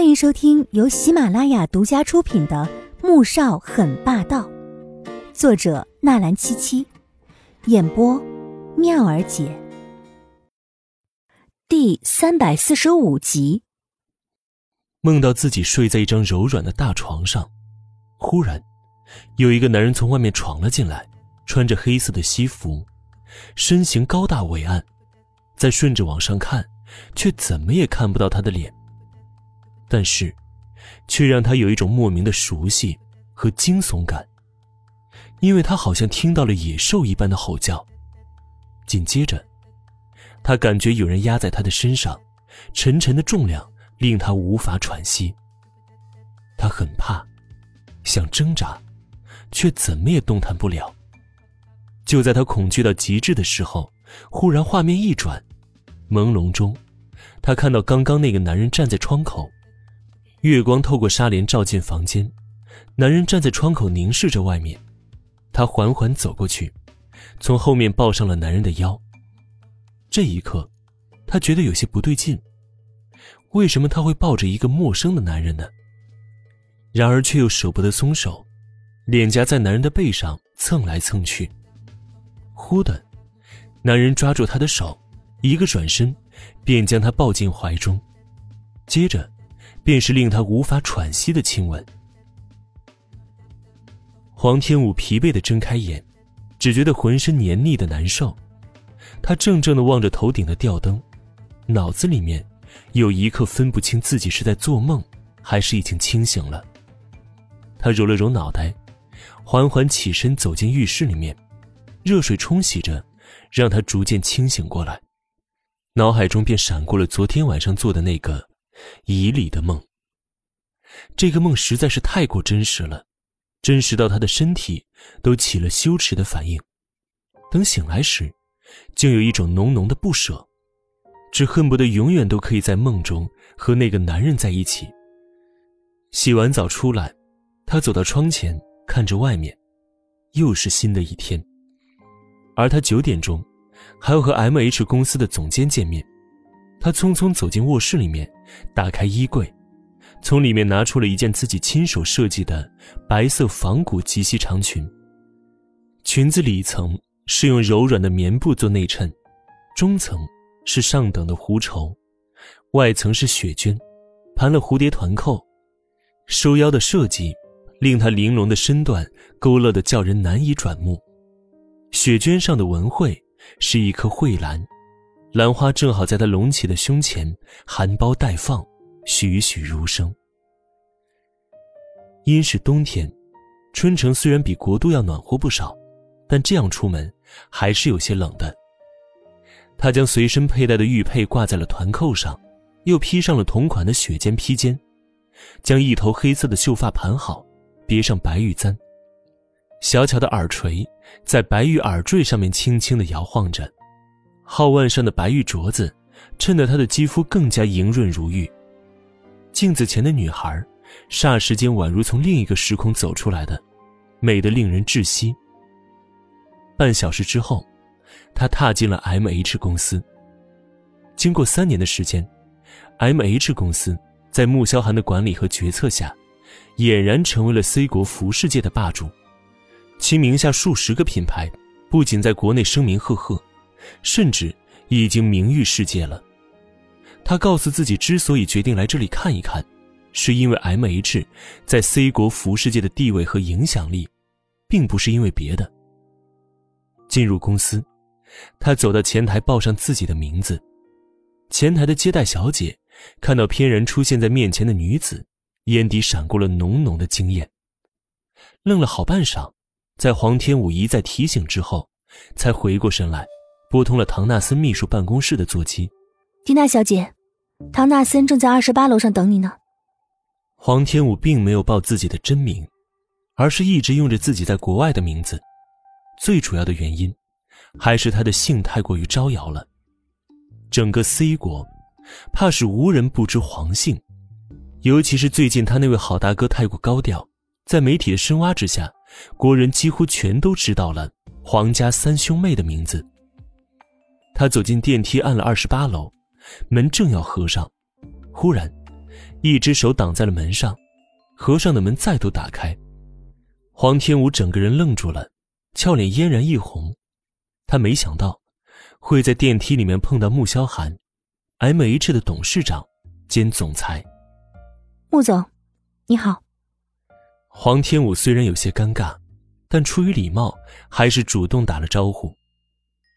欢迎收听由喜马拉雅独家出品的《穆少很霸道》，作者纳兰七七，演播妙儿姐。第三百四十五集，梦到自己睡在一张柔软的大床上，忽然有一个男人从外面闯了进来，穿着黑色的西服，身形高大伟岸，再顺着往上看，却怎么也看不到他的脸。但是，却让他有一种莫名的熟悉和惊悚感，因为他好像听到了野兽一般的吼叫。紧接着，他感觉有人压在他的身上，沉沉的重量令他无法喘息。他很怕，想挣扎，却怎么也动弹不了。就在他恐惧到极致的时候，忽然画面一转，朦胧中，他看到刚刚那个男人站在窗口。月光透过纱帘照进房间，男人站在窗口凝视着外面。他缓缓走过去，从后面抱上了男人的腰。这一刻，他觉得有些不对劲。为什么他会抱着一个陌生的男人呢？然而却又舍不得松手，脸颊在男人的背上蹭来蹭去。忽的，男人抓住他的手，一个转身，便将他抱进怀中，接着。便是令他无法喘息的亲吻。黄天武疲惫的睁开眼，只觉得浑身黏腻的难受。他怔怔的望着头顶的吊灯，脑子里面有一刻分不清自己是在做梦，还是已经清醒了。他揉了揉脑袋，缓缓起身走进浴室里面，热水冲洗着，让他逐渐清醒过来。脑海中便闪过了昨天晚上做的那个。以里的梦。这个梦实在是太过真实了，真实到他的身体都起了羞耻的反应。等醒来时，竟有一种浓浓的不舍，只恨不得永远都可以在梦中和那个男人在一起。洗完澡出来，他走到窗前，看着外面，又是新的一天。而他九点钟还要和 M H 公司的总监见面。他匆匆走进卧室里面，打开衣柜，从里面拿出了一件自己亲手设计的白色仿古及膝长裙。裙子里层是用柔软的棉布做内衬，中层是上等的狐绸，外层是雪绢，盘了蝴蝶团扣，收腰的设计令她玲珑的身段勾勒的叫人难以转目。雪绢上的纹绘是一颗蕙兰。兰花正好在她隆起的胸前含苞待放，栩栩如生。因是冬天，春城虽然比国都要暖和不少，但这样出门还是有些冷的。他将随身佩戴的玉佩挂在了团扣上，又披上了同款的雪肩披肩，将一头黑色的秀发盘好，别上白玉簪，小巧的耳垂在白玉耳坠上面轻轻的摇晃着。皓腕上的白玉镯子，衬得她的肌肤更加莹润如玉。镜子前的女孩，霎时间宛如从另一个时空走出来的，美得令人窒息。半小时之后，她踏进了 M H 公司。经过三年的时间，M H 公司在穆萧寒的管理和决策下，俨然成为了 C 国服饰界的霸主。其名下数十个品牌，不仅在国内声名赫赫。甚至已经名誉世界了。他告诉自己，之所以决定来这里看一看，是因为 M H 在 C 国服饰界的地位和影响力，并不是因为别的。进入公司，他走到前台，报上自己的名字。前台的接待小姐看到翩然出现在面前的女子，眼底闪过了浓浓的惊艳，愣了好半晌，在黄天武一再提醒之后，才回过神来。拨通了唐纳森秘书办公室的座机，蒂娜小姐，唐纳森正在二十八楼上等你呢。黄天武并没有报自己的真名，而是一直用着自己在国外的名字。最主要的原因，还是他的姓太过于招摇了。整个 C 国，怕是无人不知黄姓，尤其是最近他那位好大哥太过高调，在媒体的深挖之下，国人几乎全都知道了黄家三兄妹的名字。他走进电梯，按了二十八楼，门正要合上，忽然，一只手挡在了门上，合上的门再度打开。黄天武整个人愣住了，俏脸嫣然一红。他没想到会在电梯里面碰到穆萧寒，M H 的董事长兼总裁。穆总，你好。黄天武虽然有些尴尬，但出于礼貌，还是主动打了招呼。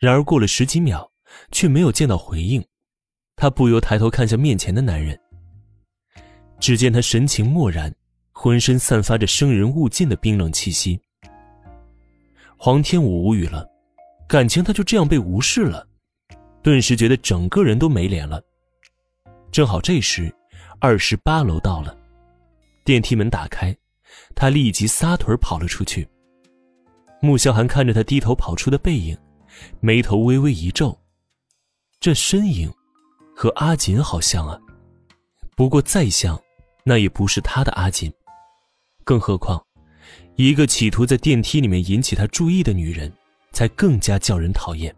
然而过了十几秒，却没有见到回应，他不由抬头看向面前的男人。只见他神情漠然。浑身散发着生人勿近的冰冷气息。黄天武无语了，感情他就这样被无视了，顿时觉得整个人都没脸了。正好这时，二十八楼到了，电梯门打开，他立即撒腿跑了出去。穆萧寒看着他低头跑出的背影，眉头微微一皱，这身影和阿锦好像啊，不过再像，那也不是他的阿锦。更何况，一个企图在电梯里面引起他注意的女人，才更加叫人讨厌。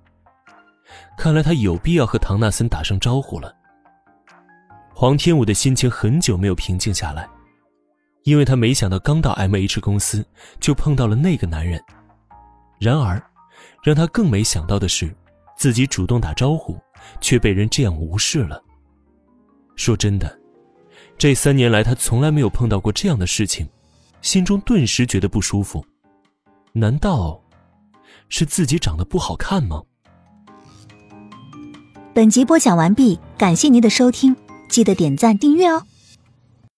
看来他有必要和唐纳森打声招呼了。黄天武的心情很久没有平静下来，因为他没想到刚到 M H 公司就碰到了那个男人。然而，让他更没想到的是，自己主动打招呼，却被人这样无视了。说真的，这三年来他从来没有碰到过这样的事情。心中顿时觉得不舒服，难道是自己长得不好看吗？本集播讲完毕，感谢您的收听，记得点赞订阅哦。